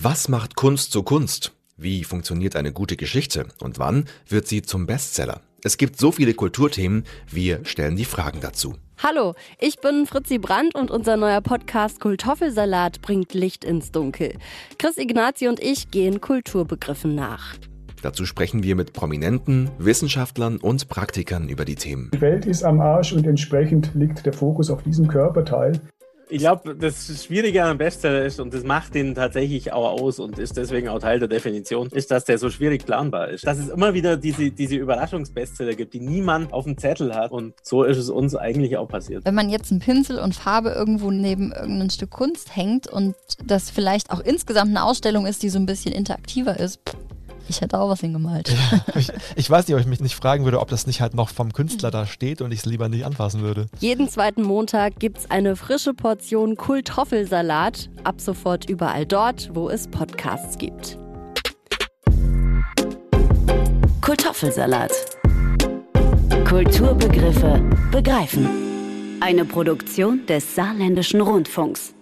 Was macht Kunst zu Kunst? Wie funktioniert eine gute Geschichte und wann wird sie zum Bestseller? Es gibt so viele Kulturthemen, wir stellen die Fragen dazu. Hallo, ich bin Fritzi Brandt und unser neuer Podcast Kultoffelsalat bringt Licht ins Dunkel. Chris Ignazi und ich gehen Kulturbegriffen nach. Dazu sprechen wir mit Prominenten, Wissenschaftlern und Praktikern über die Themen. Die Welt ist am Arsch und entsprechend liegt der Fokus auf diesem Körperteil. Ich glaube, das Schwierige an einem Bestseller ist, und das macht ihn tatsächlich auch aus und ist deswegen auch Teil der Definition, ist, dass der so schwierig planbar ist. Dass es immer wieder diese, diese Überraschungsbestseller gibt, die niemand auf dem Zettel hat. Und so ist es uns eigentlich auch passiert. Wenn man jetzt einen Pinsel und Farbe irgendwo neben irgendein Stück Kunst hängt und das vielleicht auch insgesamt eine Ausstellung ist, die so ein bisschen interaktiver ist, ich hätte auch was hingemalt. Ja, ich, ich, weiß nicht, ob ich mich nicht fragen würde, ob das nicht halt noch vom Künstler da steht und ich es lieber nicht anfassen würde. Jeden zweiten Montag gibt es eine frische Portion Kultoffelsalat. Ab sofort überall dort, wo es Podcasts gibt. Kultoffelsalat. Kulturbegriffe begreifen. Eine Produktion des Saarländischen Rundfunks.